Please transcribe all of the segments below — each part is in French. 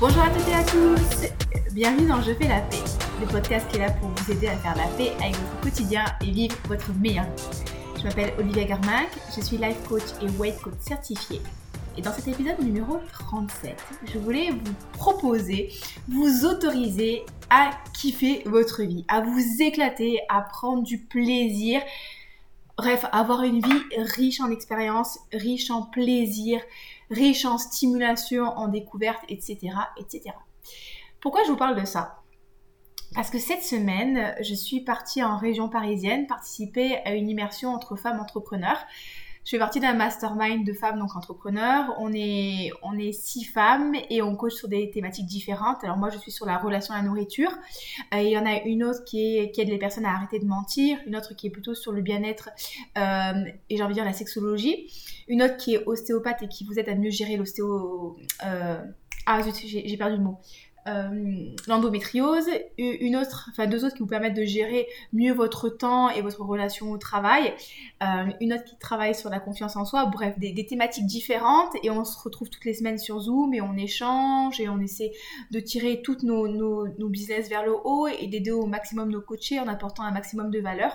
Bonjour à toutes et à tous Bienvenue dans Je fais la paix, le podcast qui est là pour vous aider à faire la paix avec votre quotidien et vivre votre meilleure vie. Je m'appelle Olivia Garmac, je suis life coach et weight coach certifié. Et dans cet épisode numéro 37, je voulais vous proposer, vous autoriser à kiffer votre vie, à vous éclater, à prendre du plaisir. Bref, avoir une vie riche en expériences, riche en plaisir, riche en stimulation, en découverte, etc., etc. Pourquoi je vous parle de ça? Parce que cette semaine, je suis partie en région parisienne participer à une immersion entre femmes entrepreneurs. Je fais partie d'un mastermind de femmes donc entrepreneurs. On est, on est six femmes et on coach sur des thématiques différentes. Alors moi, je suis sur la relation à la nourriture. Euh, il y en a une autre qui, aide les personnes à arrêter de mentir, une autre qui est plutôt sur le bien-être euh, et j'ai envie de dire la sexologie, une autre qui est ostéopathe et qui vous aide à mieux gérer l'ostéo... Euh, ah j'ai perdu le mot. Euh, l'endométriose, une autre, enfin deux autres qui vous permettent de gérer mieux votre temps et votre relation au travail, euh, une autre qui travaille sur la confiance en soi, bref, des, thématiques différentes. Et on se retrouve toutes les semaines sur Zoom et on échange et on essaie de tirer toutes nos, nos business vers le haut et d'aider au maximum nos coachés en apportant un maximum de valeur.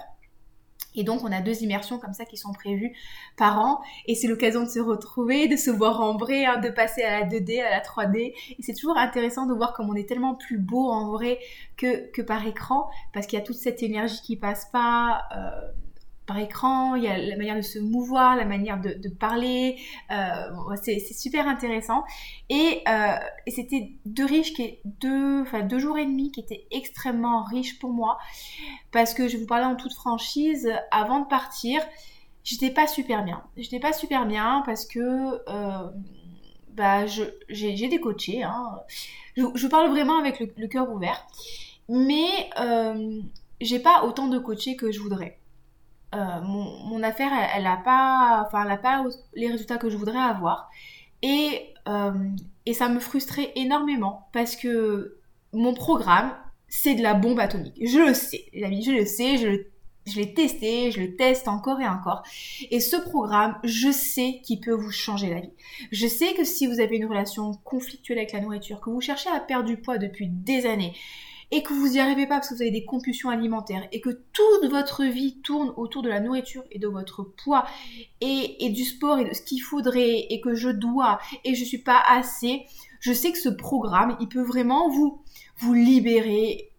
Et donc, on a deux immersions comme ça qui sont prévues par an. Et c'est l'occasion de se retrouver, de se voir en vrai, hein, de passer à la 2D, à la 3D. Et c'est toujours intéressant de voir comme on est tellement plus beau en vrai que, par écran, parce qu'il y a toute cette énergie qui passe pas. Euh, par écran, il y a la manière de se mouvoir, la manière de, parler, euh, c'est super intéressant. Et, euh, c'était deux qui, deux, enfin deux jours et demi qui étaient extrêmement riches pour moi, parce que je vous parler en toute franchise, avant de partir, j'étais pas super bien. J'étais pas super bien parce que euh, bah, j'ai des coachés, hein. je, je, parle vraiment avec le, le cœur ouvert, mais j'ai pas autant de coachés que je voudrais. Euh, mon, affaire, elle n'a pas, enfin, pas les résultats que je voudrais avoir. Et, euh, et ça me frustrait énormément parce que mon programme, c'est de la bombe atomique. Je le sais, les amis, je le sais, je je l'ai testé, je le teste encore et encore. Et ce programme, je sais qu'il peut vous changer la vie. Je sais que si vous avez une relation conflictuelle avec la nourriture, que vous cherchez à perdre du poids depuis des années, et que vous n'y arrivez pas parce que vous avez des compulsions alimentaires et que toute votre vie tourne autour de la nourriture et de votre poids et, du sport et de ce qu'il faudrait et que je dois et je suis pas assez, je sais que ce programme, il peut vraiment vous, vous libérer,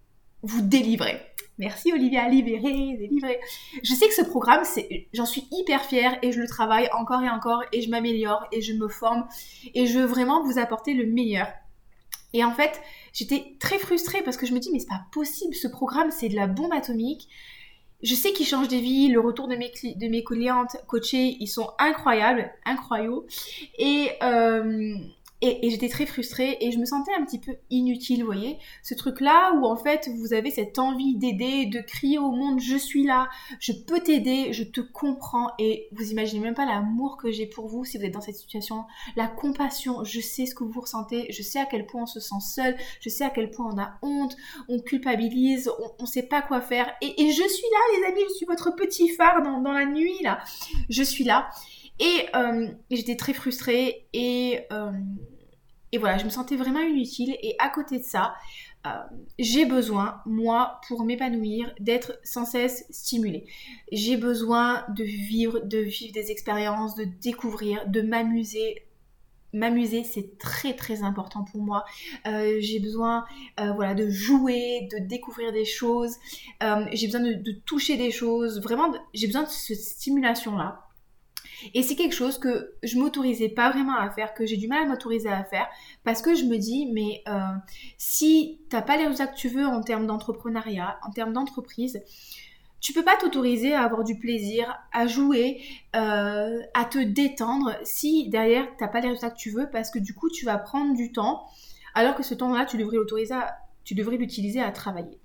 vous délivrer. Merci Olivia, libérer, délivrer. Je sais que ce programme, j'en suis hyper fière et je le travaille encore et encore et je m'améliore et je me forme et je veux vraiment vous apporter le meilleur. Et en fait, j'étais très frustrée parce que je me dis, mais c'est pas possible, ce programme, c'est de la bombe atomique. Je sais qu'il change des vies, le retour de mes, de mes clientes coachées, ils sont incroyables, incroyables. Et, euh, et, j'étais très frustrée et je me sentais un petit peu inutile, vous voyez. Ce truc-là où en fait vous avez cette envie d'aider, de crier au monde je suis là, je peux t'aider, je te comprends et vous imaginez même pas l'amour que j'ai pour vous si vous êtes dans cette situation, la compassion, je sais ce que vous ressentez, je sais à quel point on se sent seul, je sais à quel point on a honte, on culpabilise, on, ne sait pas quoi faire et, je suis là les amis, je suis votre petit phare dans, la nuit là, je suis là. Et, euh, j'étais très frustrée et euh, et voilà, je me sentais vraiment inutile. Et à côté de ça, euh, j'ai besoin, moi, pour m'épanouir, d'être sans cesse stimulée. J'ai besoin de vivre, de vivre des expériences, de découvrir, de m'amuser. M'amuser, c'est très très important pour moi. Euh, j'ai besoin, euh, voilà, de jouer, de découvrir des choses. j'ai besoin de, de, toucher des choses. Vraiment, j'ai besoin de cette stimulation-là. Et c'est quelque chose que je m'autorisais pas vraiment à faire, que j'ai du mal à m'autoriser à faire, parce que je me dis, mais euh, si t'as pas les résultats que tu veux en termes d'entrepreneuriat, en termes d'entreprise, tu peux pas t'autoriser à avoir du plaisir, à jouer, euh, à te détendre si derrière t'as pas les résultats que tu veux, parce que du coup tu vas prendre du temps, alors que ce temps-là tu devrais l'autoriser, tu devrais l'utiliser à travailler.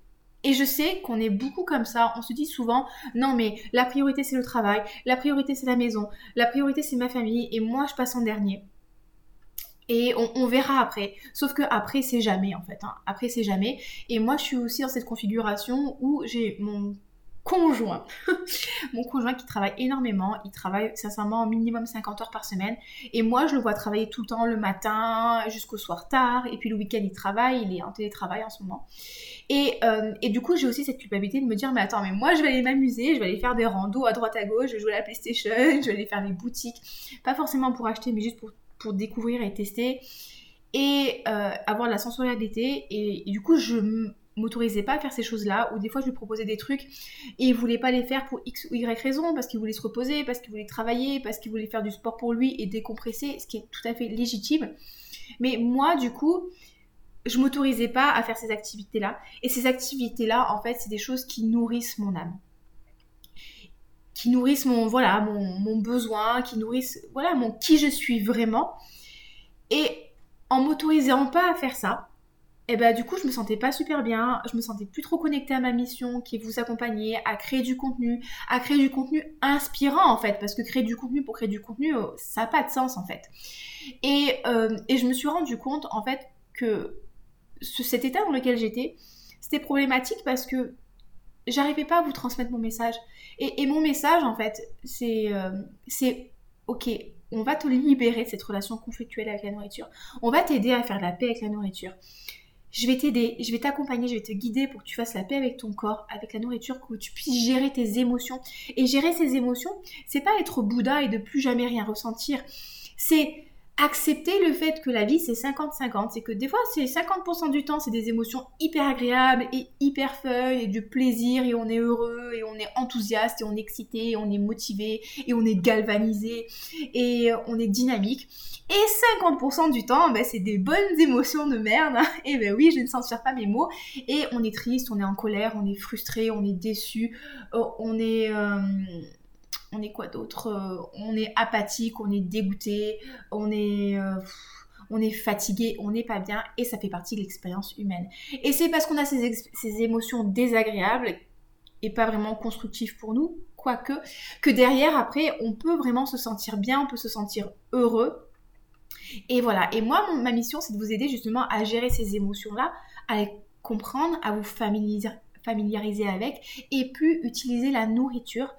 Et je sais qu'on est beaucoup comme ça, on se dit souvent, non mais la priorité c'est le travail, la priorité c'est la maison, la priorité c'est ma famille, et moi je passe en dernier. Et on, verra après. Sauf que après c'est jamais en fait. Hein. Après c'est jamais. Et moi je suis aussi dans cette configuration où j'ai mon conjoint. mon conjoint qui travaille énormément, il travaille sincèrement minimum 50 heures par semaine. Et moi, je le vois travailler tout le temps, le matin jusqu'au soir tard. Et puis le week-end, il travaille, il est en télétravail en ce moment. Et, euh, et du coup, j'ai aussi cette culpabilité de me dire, mais attends, mais moi, je vais aller m'amuser, je vais aller faire des randos à droite à gauche, je vais jouer à la PlayStation, je vais aller faire des boutiques. Pas forcément pour acheter, mais juste pour, pour découvrir et tester. Et euh, avoir de la sensorialité. Et, et du coup, je m'autorisait pas à faire ces choses-là, ou des fois je lui proposais des trucs et il voulait pas les faire pour X ou Y raison, parce qu'il voulait se reposer, parce qu'il voulait travailler, parce qu'il voulait faire du sport pour lui et décompresser, ce qui est tout à fait légitime. Mais moi, du coup, je m'autorisais pas à faire ces activités-là. Et ces activités-là, en fait, c'est des choses qui nourrissent mon âme. Qui nourrissent mon, voilà, mon, mon besoin, qui nourrissent, voilà, mon qui je suis vraiment. Et en m'autorisant pas à faire ça, et bah du coup je me sentais pas super bien, je me sentais plus trop connectée à ma mission qui est vous accompagner, à créer du contenu, à créer du contenu inspirant en fait, parce que créer du contenu pour créer du contenu, euh, ça n'a pas de sens en fait. Et, euh, et, je me suis rendu compte en fait que ce, cet état dans lequel j'étais, c'était problématique parce que j'arrivais pas à vous transmettre mon message. Et, mon message en fait, c'est euh, c'est ok, on va te libérer de cette relation conflictuelle avec la nourriture. On va t'aider à faire la paix avec la nourriture je vais t'aider, je vais t'accompagner, je vais te guider pour que tu fasses la paix avec ton corps, avec la nourriture, que tu puisses gérer tes émotions. Et gérer ces émotions, c'est pas être Bouddha et de plus jamais rien ressentir. C'est accepter le fait que la vie c'est 50-50, c'est que des fois c'est 50% du temps c'est des émotions hyper agréables et hyper fun et du plaisir et on est heureux et on est enthousiaste et on est excité et on est motivé et on est galvanisé et on est dynamique. Et 50% du temps, ben, c'est des bonnes émotions de merde. Et ben oui, je ne censure pas mes mots. Et on est triste, on est en colère, on est frustré, on est déçu, euh, on est... Euh, on est quoi d'autre euh, On est apathique, on est dégoûté, on est, euh, on est fatigué, on n'est pas bien et ça fait partie de l'expérience humaine. Et c'est parce qu'on a ces, émotions désagréables et pas vraiment constructives pour nous, quoique, que derrière, après, on peut vraiment se sentir bien, on peut se sentir heureux. Et voilà, et moi, ma mission, c'est de vous aider justement à gérer ces émotions-là, à les comprendre, à vous familiariser, avec, et puis utiliser la nourriture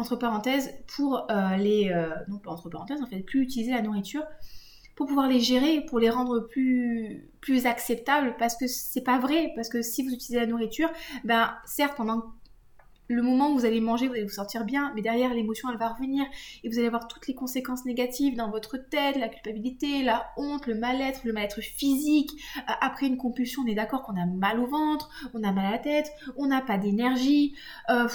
entre parenthèses, pour euh, les... Euh, non pas entre parenthèses, en fait, plus utiliser la nourriture pour pouvoir les gérer, pour les rendre plus, plus acceptables, parce que c'est pas vrai, parce que si vous utilisez la nourriture, ben certes pendant le moment où vous allez manger, vous allez vous sentir bien, mais derrière, l'émotion, elle va revenir et vous allez avoir toutes les conséquences négatives dans votre tête, la culpabilité, la honte, le mal-être, le mal-être physique. Euh, après une compulsion, on est d'accord qu'on a mal au ventre, on a mal à la tête, on n'a pas d'énergie, euh,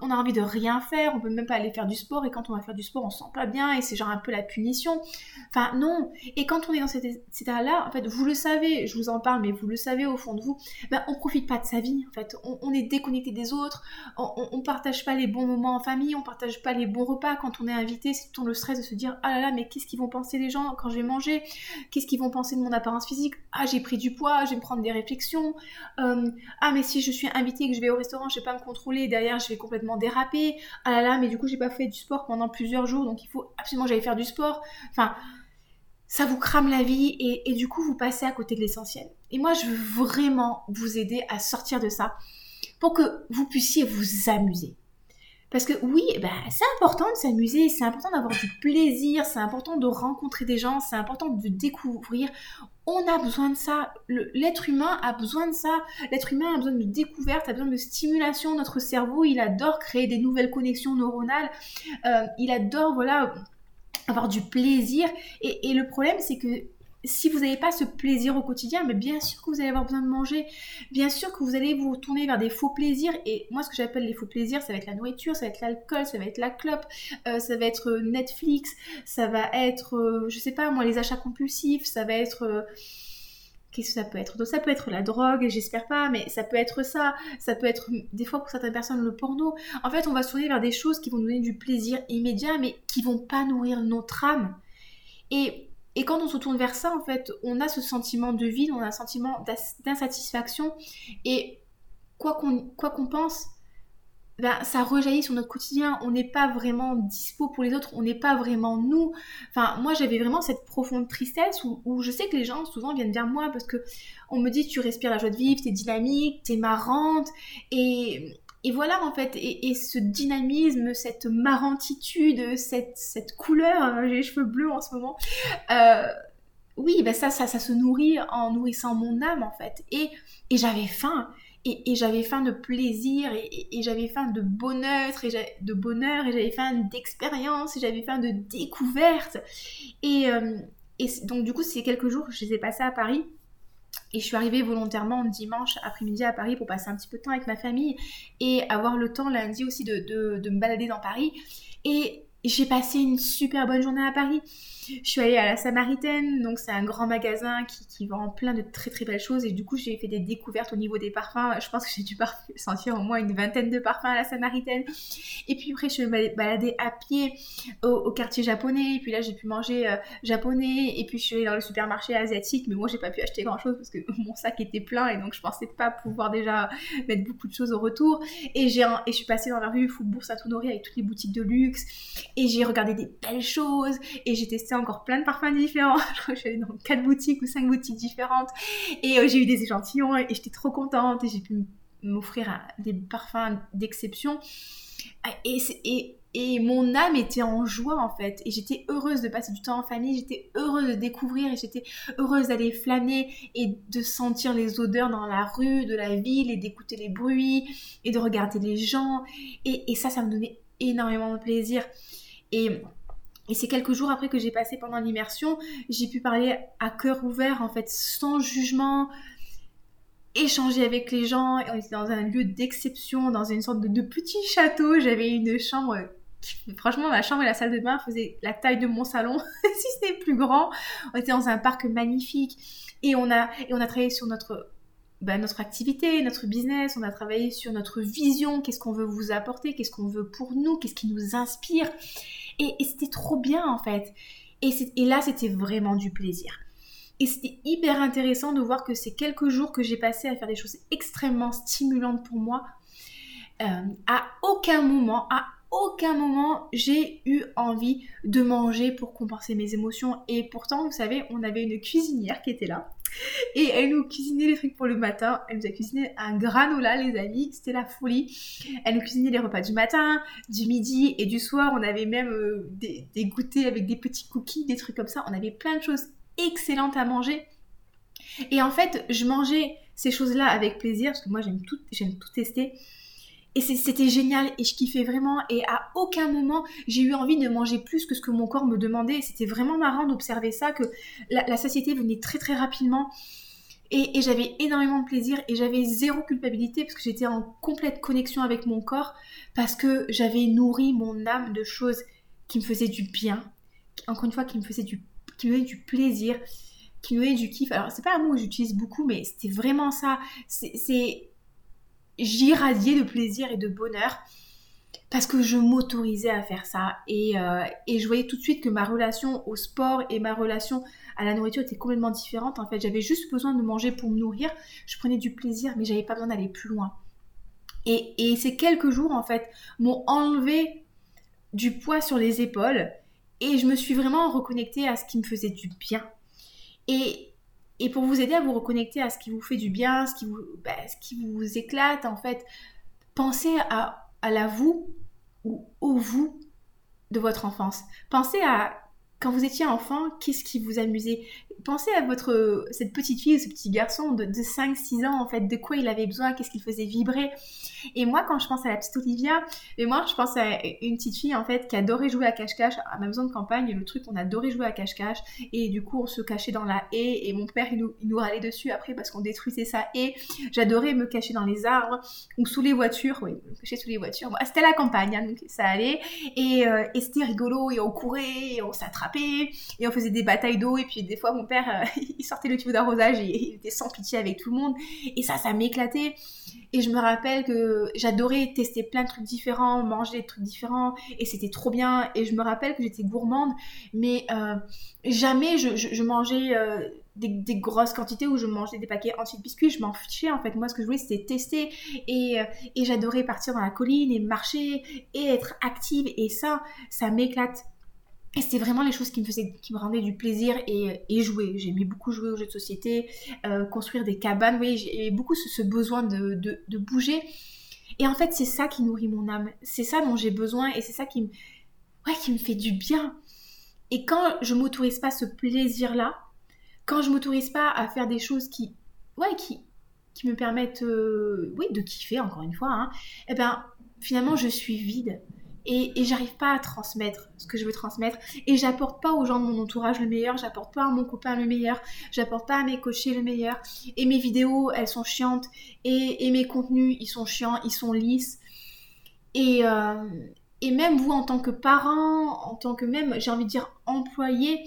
on, a envie de rien faire, on peut même pas aller faire du sport et quand on va faire du sport, on se sent pas bien et c'est genre un peu la punition. Enfin, non. Et quand on est dans cet état-là, en fait, vous le savez, je vous en parle, mais vous le savez au fond de vous, ben, on profite pas de sa vie, en fait. On, est déconnecté des autres, on, partage pas les bons moments en famille, on partage pas les bons repas quand on est invité, c'est tout le stress de se dire ah là là mais qu'est-ce qu'ils vont penser les gens quand je vais manger, qu'est-ce qu'ils vont penser de mon apparence physique, ah j'ai pris du poids, je vais me prendre des réflexions, euh, ah mais si je suis invité et que je vais au restaurant, je vais pas me contrôler, derrière je vais complètement déraper, ah là là mais du coup j'ai pas fait du sport pendant plusieurs jours donc il faut absolument que j'aille faire du sport, ça vous crame la vie et, du coup vous passez à côté de l'essentiel. Et moi je veux vraiment vous aider à sortir de ça pour que vous puissiez vous amuser. Parce que oui, eh ben, c'est important de s'amuser, c'est important d'avoir du plaisir, c'est important de rencontrer des gens, c'est important de découvrir. On a besoin de ça. L'être humain a besoin de ça. L'être humain a besoin de découverte, a besoin de stimulation. Notre cerveau, il adore créer des nouvelles connexions neuronales. Euh, il adore, voilà, avoir du plaisir. et le problème, c'est que si vous n'avez pas ce plaisir au quotidien, mais bien sûr que vous allez avoir besoin de manger, bien sûr que vous allez vous tourner vers des faux plaisirs. Et moi, ce que j'appelle les faux plaisirs, ça va être la nourriture, ça va être l'alcool, ça va être la clope, euh, ça va être euh, Netflix, ça va être, euh, je sais pas moi, les achats compulsifs, ça va être... Qu'est-ce que ça peut être? Donc ça peut être la drogue, j'espère pas, mais ça peut être ça. Ça peut être des fois pour certaines personnes le porno. En fait, on va se tourner vers des choses qui vont nous donner du plaisir immédiat, mais qui vont pas nourrir notre âme. Et et quand on se tourne vers ça, en fait, on a ce sentiment de vide, on a un sentiment d'insatisfaction. Et quoi qu'on pense, ben, ça rejaillit sur notre quotidien. On n'est pas vraiment dispo pour les autres, on n'est pas vraiment nous. Enfin, moi, j'avais vraiment cette profonde tristesse où, je sais que les gens souvent viennent vers moi parce que on me dit tu respires la joie de vivre, t'es dynamique, t'es marrante. Et, voilà en fait, et, ce dynamisme, cette marantitude, cette, cette couleur, hein, j'ai les cheveux bleus en ce moment, euh, oui, ben ça, ça, ça se nourrit en nourrissant mon âme en fait. Et, et j'avais faim, et, j'avais faim de plaisir, et, j'avais faim de bonheur, et de bonheur, et j'avais faim d'expérience, et j'avais faim de découverte. Et, euh, donc du coup, ces quelques jours, je les ai passés à Paris. Et je suis arrivée volontairement dimanche après-midi à Paris pour passer un petit peu de temps avec ma famille et avoir le temps lundi aussi de, de, de me balader dans Paris. Et j'ai passé une super bonne journée à Paris. Je suis allée à la Samaritaine, donc c'est un grand magasin qui, vend plein de très très belles choses et du coup j'ai fait des découvertes au niveau des parfums. Je pense que j'ai dû sentir au moins une vingtaine de parfums à la Samaritaine. Et puis après je me baladée à pied au, quartier japonais et puis là j'ai pu manger euh, japonais et puis je suis allée dans le supermarché asiatique mais moi j'ai pas pu acheter grand chose parce que mon sac était plein et donc je pensais pas pouvoir déjà mettre beaucoup de choses au retour. Et, et je suis passée dans la rue Faubourg Saint-Honoré avec toutes les boutiques de luxe et j'ai regardé des belles choses et j'ai testé encore plein de parfums différents. je crois que je suis allée dans quatre boutiques ou cinq boutiques différentes. Et euh, j'ai eu des échantillons et, j'étais trop contente. Et j'ai pu m'offrir des parfums d'exception. Et, et, et, mon âme était en joie en fait. Et j'étais heureuse de passer du temps en famille. J'étais heureuse de découvrir et j'étais heureuse d'aller flâner et de sentir les odeurs dans la rue, de la ville et d'écouter les bruits et de regarder les gens. Et, et ça, ça me donnait énormément de plaisir. Et c'est quelques jours après que j'ai passé pendant l'immersion, j'ai pu parler à cœur ouvert, en fait, sans jugement, échanger avec les gens. On était dans un lieu d'exception, dans une sorte de, petit château. J'avais une chambre. Franchement, ma chambre et la salle de bain faisaient la taille de mon salon, si ce n'est plus grand. On était dans un parc magnifique et on a, et on a travaillé sur notre bah, notre activité, notre business, on a travaillé sur notre vision, qu'est-ce qu'on veut vous apporter, qu'est-ce qu'on veut pour nous, qu'est-ce qui nous inspire. Et, c'était trop bien en fait. Et, là, c'était vraiment du plaisir. Et c'était hyper intéressant de voir que ces quelques jours que j'ai passé à faire des choses extrêmement stimulantes pour moi, euh, à aucun moment, à aucun moment j'ai eu envie de manger pour compenser mes émotions. Et pourtant, vous savez, on avait une cuisinière qui était là. Et elle nous cuisinait les trucs pour le matin. Elle nous a cuisiné un granola, les amis. C'était la folie. Elle nous cuisinait les repas du matin, du midi et du soir. On avait même euh, des, des goûters avec des petits cookies, des trucs comme ça. On avait plein de choses excellentes à manger. Et en fait, je mangeais ces choses-là avec plaisir parce que moi j'aime tout, j'aime tout tester. Et c'était génial et je kiffais vraiment et à aucun moment j'ai eu envie de manger plus que ce que mon corps me demandait. C'était vraiment marrant d'observer ça, que la, satiété venait très très rapidement. Et, j'avais énormément de plaisir et j'avais zéro culpabilité parce que j'étais en complète connexion avec mon corps parce que j'avais nourri mon âme de choses qui me faisaient du bien, encore une fois qui me faisaient du, plaisir, qui me faisaient du kiff. Alors c'est pas un mot que j'utilise beaucoup mais c'était vraiment ça. C'est j'irradiais de plaisir et de bonheur parce que je m'autorisais à faire ça et, euh, et, je voyais tout de suite que ma relation au sport et ma relation à la nourriture étaient complètement différentes. En fait, j'avais juste besoin de manger pour me nourrir. Je prenais du plaisir, mais j'avais pas besoin d'aller plus loin. Et, et, ces quelques jours, en fait, m'ont enlevé du poids sur les épaules et je me suis vraiment reconnectée à ce qui me faisait du bien. Et, et pour vous aider à vous reconnecter à ce qui vous fait du bien, ce qui vous, bah, ce qui vous éclate, en fait, pensez à, à la vous ou au vous de votre enfance. Pensez à quand vous étiez enfant, qu'est-ce qui vous amusait? Pensez à votre cette petite fille ou ce petit garçon de, de 5-6 ans, en fait, de quoi il avait besoin, qu'est-ce qu'il faisait vibrer? Et moi, quand je pense à la petite Olivia, mais moi, je pense à une petite fille, en fait, qui adorait jouer à cache-cache. À ma maison de campagne, le truc, on adorait jouer à cache-cache. Et du coup, on se cachait dans la haie. Et mon père, il nous, il nous râlait dessus après parce qu'on détruisait sa haie. J'adorais me cacher dans les arbres ou sous les voitures. Oui, me sous les voitures. c'était la campagne, hein, donc ça allait. Et, euh, et c'était rigolo. Et on courait, et on s'attrapait. Et on faisait des batailles d'eau. Et puis, des fois, mon père, euh, il sortait le tube d'arrosage et il était sans pitié avec tout le monde. Et ça, ça m'éclatait. Et je me rappelle que j'adorais tester plein de trucs différents, manger des trucs différents, et c'était trop bien. Et je me rappelle que j'étais gourmande, mais euh, jamais je, mangeais euh, des, grosses quantités ou je mangeais des paquets entiers de biscuits. Je m'en fichais en fait. Moi, ce que je voulais, c'était tester. Et j'adorais partir dans la colline et marcher et être active. Et ça, ça m'éclate. Et c'était vraiment les choses qui me faisaient, qui me rendaient du plaisir et, et jouer. J'ai aimé beaucoup jouer aux jeux de société, euh, construire des cabanes. Voyez, j'ai beaucoup ce, besoin de, de, bouger. Et en fait, c'est ça qui nourrit mon âme. C'est ça dont j'ai besoin et c'est ça qui me, ouais, qui me fait du bien. Et quand je m'autorise pas ce plaisir-là, quand je m'autorise pas à faire des choses qui, ouais, qui, qui me permettent, euh, oui, de kiffer encore une fois, hein, eh ben, finalement, je suis vide et, j'arrive pas à transmettre ce que je veux transmettre. Et j'apporte pas aux gens de mon entourage le meilleur, j'apporte pas à mon copain le meilleur, j'apporte pas à mes coachés le meilleur. Et mes vidéos elles sont chiantes. Et, mes contenus ils sont chiants, ils sont lisses. Et, euh, et même vous en tant que parent, en tant que même j'ai envie de dire employé,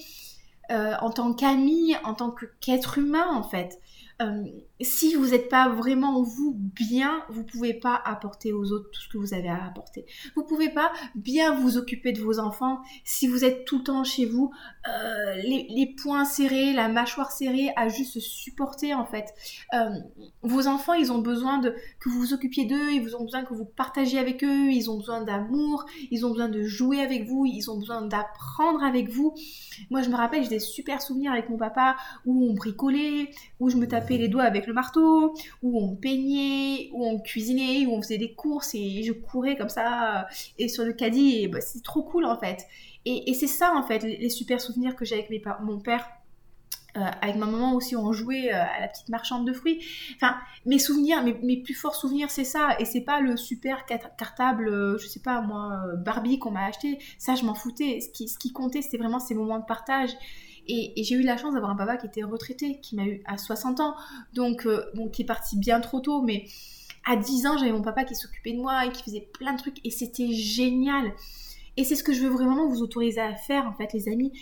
euh, en tant qu'ami, en tant qu'être humain en fait, euh, si vous n'êtes pas vraiment vous bien, vous pouvez pas apporter aux autres tout ce que vous avez à apporter. Vous pouvez pas bien vous occuper de vos enfants si vous êtes tout le temps chez vous, euh, les, poings serrés, la mâchoire serrée, à juste supporter en fait. Euh, vos enfants, ils ont besoin de que vous vous occupiez d'eux, ils ont besoin que vous partagiez avec eux, ils ont besoin d'amour, ils ont besoin de jouer avec vous, ils ont besoin d'apprendre avec vous. Moi, je me rappelle, j'ai des super souvenirs avec mon papa où on bricolait, où je me tapais les doigts avec le marteau, où on peignait, où on cuisinait, où on faisait des courses et je courais comme ça et sur le caddie bah, c'est trop cool en fait. Et, c'est ça en fait les, super souvenirs que j'ai avec mon père. Euh, avec ma maman aussi, on jouait euh, à la petite marchande de fruits. Enfin, mes souvenirs, mes, plus forts souvenirs, c'est ça. Et c'est pas le super cartable, euh, je sais pas moi, Barbie qu'on m'a acheté. Ça, je m'en foutais. Ce qui, ce qui comptait, c'était vraiment ces moments de partage. Et, j'ai eu la chance d'avoir un papa qui était retraité, qui m'a eu à 60 ans, donc euh, bon, qui est parti bien trop tôt, mais à 10 ans, j'avais mon papa qui s'occupait de moi et qui faisait plein de trucs, et c'était génial. Et c'est ce que je veux vraiment vous autoriser à faire, en fait, les amis.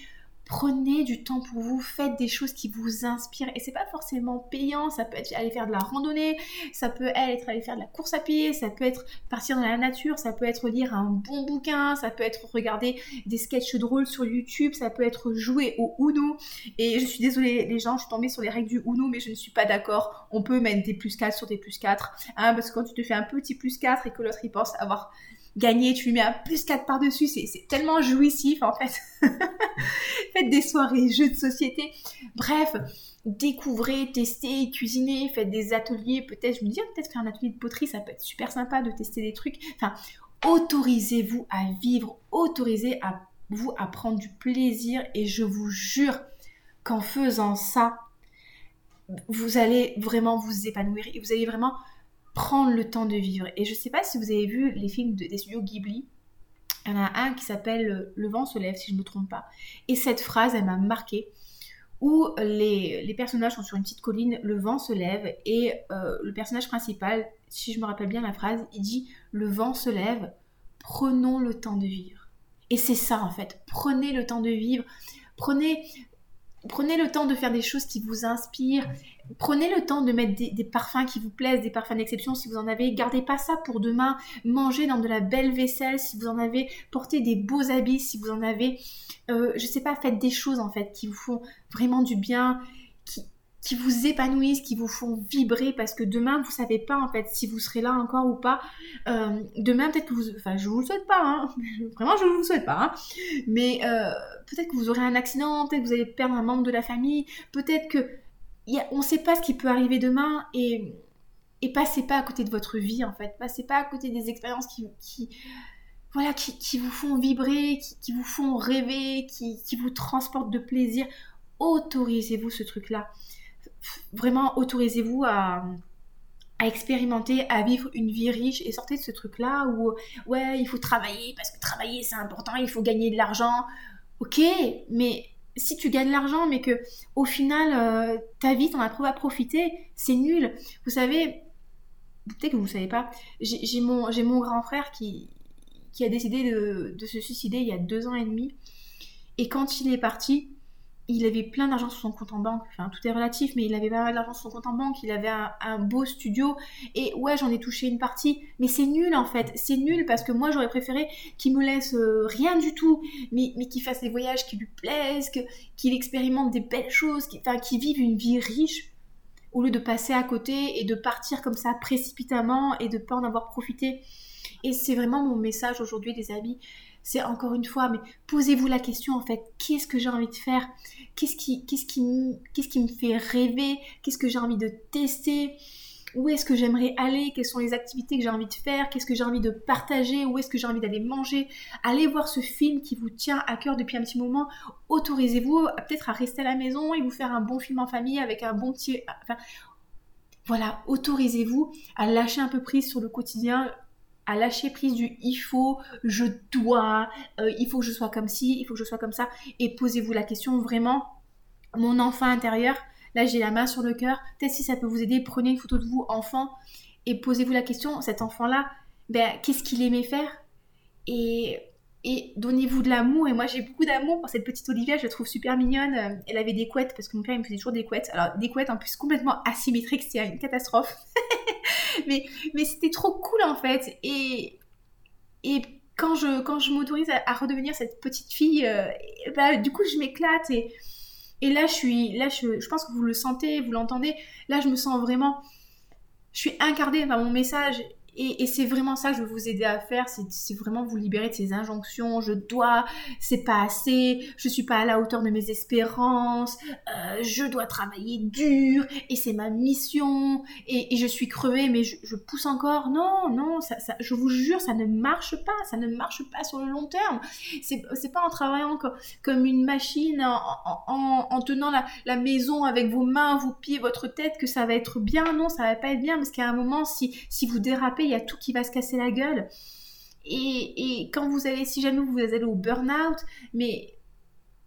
Prenez du temps pour vous, faites des choses qui vous inspirent. Et c'est pas forcément payant, ça peut être aller faire de la randonnée, ça peut être aller faire de la course à pied, ça peut être partir dans la nature, ça peut être lire un bon bouquin, ça peut être regarder des sketchs drôles sur YouTube, ça peut être jouer au Uno. Et je suis désolée les gens, je suis tombée sur les règles du Uno mais je ne suis pas d'accord, on peut mettre des plus 4 sur des plus 4 hein, parce que quand tu te fais un petit plus 4 et que l'autre il pense avoir gagner, tu lui mets un plus 4 par-dessus, c'est tellement jouissif en fait. faites des soirées, jeux de société, bref, découvrez, testez, cuisinez, faites des ateliers, peut-être, je me dis, ah, peut-être faire un atelier de poterie, ça peut être super sympa de tester des trucs. Enfin, autorisez-vous à vivre, autorisez à à prendre du plaisir et je vous jure qu'en faisant ça, vous allez vraiment vous épanouir et vous allez vraiment prendre le temps de vivre. Et je sais pas si vous avez vu les films des studios Ghibli. Il y en a un qui s'appelle Le vent se lève, si je ne me trompe pas. Et cette phrase, elle m'a marquée, où les, personnages sont sur une petite colline, le vent se lève, et euh, le personnage principal, si je me rappelle bien la phrase, il dit Le vent se lève, prenons le temps de vivre. Et c'est ça en fait, prenez le temps de vivre, prenez Prenez le temps de faire des choses qui vous inspirent. Prenez le temps de mettre des, parfums qui vous plaisent, des parfums d'exception si vous en avez. Gardez pas ça pour demain. Mangez dans de la belle vaisselle si vous en avez. Portez des beaux habits si vous en avez. Euh, je sais pas, faites des choses en fait qui vous font vraiment du bien, qui, qui vous épanouissent, qui vous font vibrer parce que demain vous savez pas en fait si vous serez là encore ou pas. Euh, demain peut-être que vous, enfin je vous le souhaite pas, hein. vraiment je vous le souhaite pas, hein. mais euh, peut-être que vous aurez un accident, peut-être que vous allez perdre un membre de la famille, peut-être que on sait pas ce qui peut arriver demain et passez pas à côté de votre vie en fait, passez pas à côté des expériences qui, voilà, qui, vous font vibrer, qui, vous font rêver, qui, qui vous transportent de plaisir. Autorisez-vous ce truc-là vraiment autorisez-vous à, expérimenter, à vivre une vie riche et sortez de ce truc-là où, ouais, il faut travailler parce que travailler c'est important, il faut gagner de l'argent. Ok, mais si tu gagnes l'argent, mais que au final euh, ta vie t'en as trop à profiter, c'est nul. Vous savez, peut-être que vous ne savez pas, j'ai mon, mon grand frère qui, a décidé de, se suicider il y a deux ans et demi. Et quand il est parti, il avait plein d'argent sur son compte en banque. Enfin, tout est relatif, mais il avait pas mal d'argent sur son compte en banque. Il avait un, beau studio. Et ouais, j'en ai touché une partie. Mais c'est nul, en fait. C'est nul parce que moi, j'aurais préféré qu'il me laisse euh, rien du tout, mais, mais qu'il fasse des voyages qui lui plaisent, qu'il expérimente des belles choses, qu'il vive une vie riche au lieu de passer à côté et de partir comme ça précipitamment et de pas en avoir profité. Et c'est vraiment mon message aujourd'hui, les amis c'est encore une fois, mais posez-vous la question en fait, qu'est-ce que j'ai envie de faire? Qu'est-ce qui, me fait rêver? Qu'est-ce que j'ai envie de tester? Où est-ce que j'aimerais aller, quelles sont les activités que j'ai envie de faire, qu'est-ce que j'ai envie de partager, où est-ce que j'ai envie d'aller manger? Allez voir ce film qui vous tient à cœur depuis un petit moment. Autorisez-vous peut-être à rester à la maison et vous faire un bon film en famille avec un bon petit... Enfin, voilà, autorisez-vous à lâcher un peu prise sur le quotidien, à lâcher prise du il faut, je dois, euh, il faut que je sois comme ci, il faut que je sois comme ça, et posez-vous la question vraiment, mon enfant intérieur, là j'ai la main sur le cœur, peut-être si ça peut vous aider, prenez une photo de vous enfant et posez-vous la question, cet enfant-là, ben, qu'est-ce qu'il aimait faire et, et donnez-vous de l'amour. Et moi j'ai beaucoup d'amour pour cette petite Olivia, je la trouve super mignonne. Elle avait des couettes parce que mon père il me faisait toujours des couettes. Alors des couettes en plus complètement asymétriques, c'était une catastrophe. mais c'était trop cool en fait. Et, et quand je, quand je m'autorise à, redevenir cette petite fille, euh, bah, du coup je m'éclate et et là, je suis, là, je, je pense que vous le sentez, vous l'entendez. Là, je me sens vraiment, je suis incarnée par mon message et, c'est vraiment ça que je veux vous aider à faire, c'est vraiment vous libérer de ces injonctions, je dois, c'est pas assez, je suis pas à la hauteur de mes espérances, euh, je dois travailler dur, et c'est ma mission, et, je suis crevée, mais je, pousse encore. Non, non, je vous jure, ça ne marche pas, ça ne marche pas sur le long terme. C'est pas en travaillant comme, une machine, en, tenant la, maison avec vos mains, vos pieds, votre tête, que ça va être bien. Non, ça va pas être bien, parce qu'à un moment, si vous dérapez, il y a tout qui va se casser la gueule. Et, quand vous allez, si jamais vous allez au burn-out, mais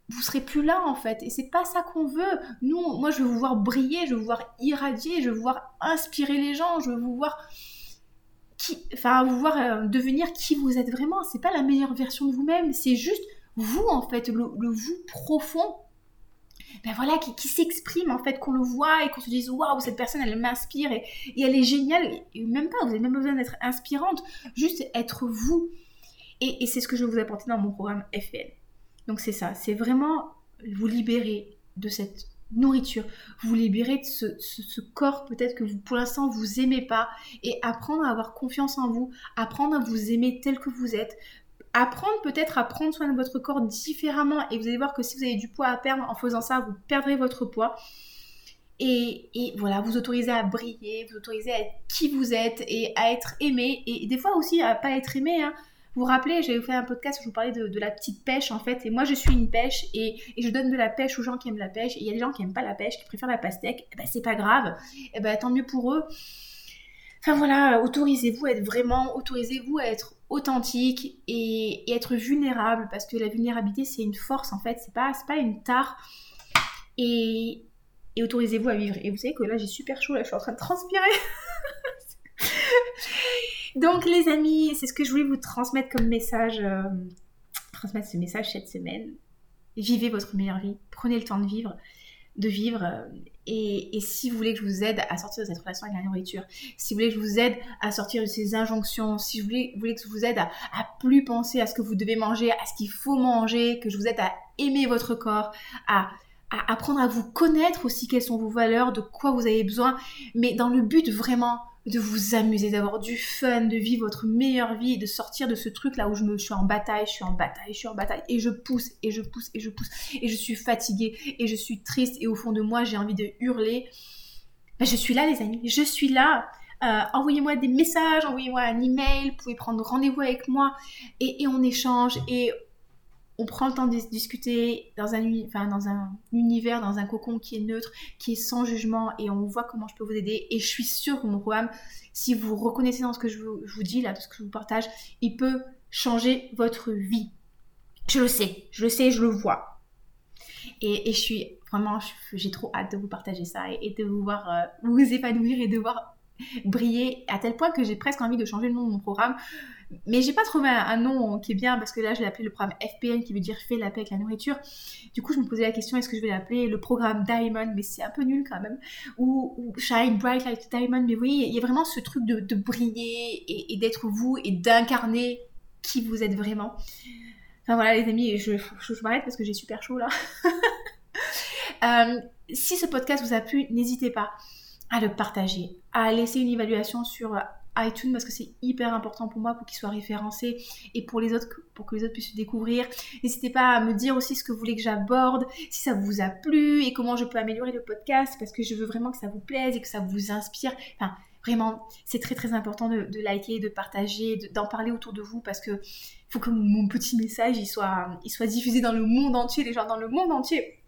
vous serez plus là en fait. Et c'est pas ça qu'on veut. Nous, moi, je veux vous voir briller, je veux vous voir irradier, je veux vous voir inspirer les gens, je veux vous voir. Qui, enfin, vous voir euh, devenir qui vous êtes vraiment. C'est pas la meilleure version de vous-même, c'est juste vous en fait, le vous profond ben voilà, qui, s'exprime en fait, qu'on le voit et qu'on se dise waouh, cette personne elle m'inspire et, elle est géniale. Et même pas, vous n'avez même besoin d'être inspirante, juste être vous. Et, c'est ce que je vais vous apporter dans mon programme FL. Donc c'est ça, c'est vraiment vous libérer de cette nourriture, vous libérer de ce, ce corps peut-être que vous pour l'instant vous aimez pas et apprendre à avoir confiance en vous, apprendre à vous aimer tel que vous êtes, apprendre peut-être à prendre soin de votre corps différemment et vous allez voir que si vous avez du poids à perdre en faisant ça, vous perdrez votre poids. Et, voilà, vous autorisez à briller, vous autorisez à être qui vous êtes et à être aimé et des fois aussi à pas être aimé. Hein. Vous vous rappelez, j'avais fait un podcast où je vous parlais de, la petite pêche en fait, et moi je suis une pêche et, je donne de la pêche aux gens qui aiment la pêche. Et il y a des gens qui aiment pas la pêche, qui préfèrent la pastèque. Et eh ben c'est pas grave, et eh ben tant mieux pour eux. Enfin voilà, autorisez-vous à être vraiment, autorisez-vous à être authentique et, être vulnérable parce que la vulnérabilité c'est une force en fait, c'est pas, pas une tare. Et, autorisez-vous à vivre. Et vous savez que là j'ai super chaud, là je suis en train de transpirer. Donc les amis, c'est ce que je voulais vous transmettre comme message, euh, transmettre ce message cette semaine. Vivez votre meilleure vie, prenez le temps de vivre de vivre. Euh, et, si vous voulez que je vous aide à sortir de cette relation avec la nourriture, si vous voulez que je vous aide à sortir de ces injonctions, si vous voulez, que je vous aide à, plus penser à ce que vous devez manger, à ce qu'il faut manger, que je vous aide à aimer votre corps, à, à apprendre à vous connaître aussi quelles sont vos valeurs, de quoi vous avez besoin, mais dans le but vraiment de vous amuser, d'avoir du fun, de vivre votre meilleure vie, de sortir de ce truc là où je me suis en bataille, je suis en bataille, je suis en bataille et je pousse et je pousse et je pousse et je suis fatiguée et je suis triste et au fond de moi j'ai envie de hurler. Ben, je suis là les amis, je suis là. Euh, envoyez-moi des messages, envoyez-moi un email, vous pouvez prendre rendez-vous avec moi et, et on échange et on prend le temps de discuter dans un, univers, dans un cocon qui est neutre, qui est sans jugement, et on voit comment je peux vous aider. Et je suis sûre que mon programme, si vous reconnaissez dans ce que je vous, dis, là, ce que je vous partage, il peut changer votre vie. Je le sais, je le sais, je le vois. Et, je suis vraiment, j'ai trop hâte de vous partager ça et, de vous voir euh, vous épanouir et de voir briller à tel point que j'ai presque envie de changer le nom de mon programme. Mais j'ai pas trouvé un, nom qui est bien parce que là, je l'ai appelé le programme FPN qui veut dire fait la paix avec la nourriture. Du coup, je me posais la question est-ce que je vais l'appeler le programme Diamond? Mais c'est un peu nul quand même. Ou, Shine Bright Like Diamond. Mais oui, il y a vraiment ce truc de, briller et, d'être vous et d'incarner qui vous êtes vraiment. Enfin voilà, les amis, je, je, m'arrête parce que j'ai super chaud là. Euh, si ce podcast vous a plu, n'hésitez pas à le partager, à laisser une évaluation sur iTunes parce que c'est hyper important pour moi pour qu'il soit référencé et pour les autres pour que les autres puissent le découvrir. N'hésitez pas à me dire aussi ce que vous voulez que j'aborde, si ça vous a plu et comment je peux améliorer le podcast parce que je veux vraiment que ça vous plaise et que ça vous inspire. Enfin, Vraiment, c'est très très important de, liker, de partager, d'en parler autour de vous parce que faut que mon petit message il soit, il soit diffusé dans le monde entier, les gens dans le monde entier.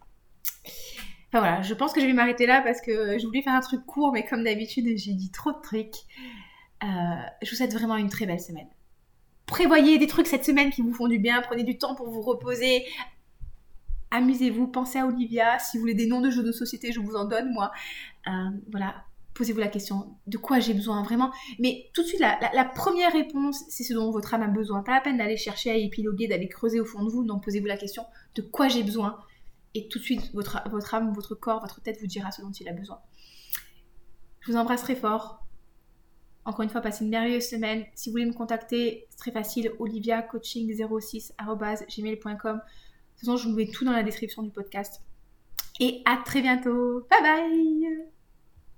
Enfin voilà, je pense que je vais m'arrêter là parce que je voulais faire un truc court, mais comme d'habitude, j'ai dit trop de trucs. Euh, je vous souhaite vraiment une très belle semaine. Prévoyez des trucs cette semaine qui vous font du bien, prenez du temps pour vous reposer, amusez-vous, pensez à Olivia. Si vous voulez des noms de jeux de société, je vous en donne, moi. Euh, voilà, posez-vous la question de quoi j'ai besoin vraiment. Mais tout de suite, la, première réponse, c'est ce dont votre âme a besoin. Pas la peine d'aller chercher à épiloguer, d'aller creuser au fond de vous. Non, posez-vous la question de quoi j'ai besoin. Et tout de suite, votre, votre âme, votre corps, votre tête vous dira ce dont il a besoin. Je vous embrasse très fort. Encore une fois, passez une merveilleuse semaine. Si vous voulez me contacter, c'est très facile, oliviacoaching06.gmail.com toute façon, je vous mets tout dans la description du podcast. Et à très bientôt. Bye bye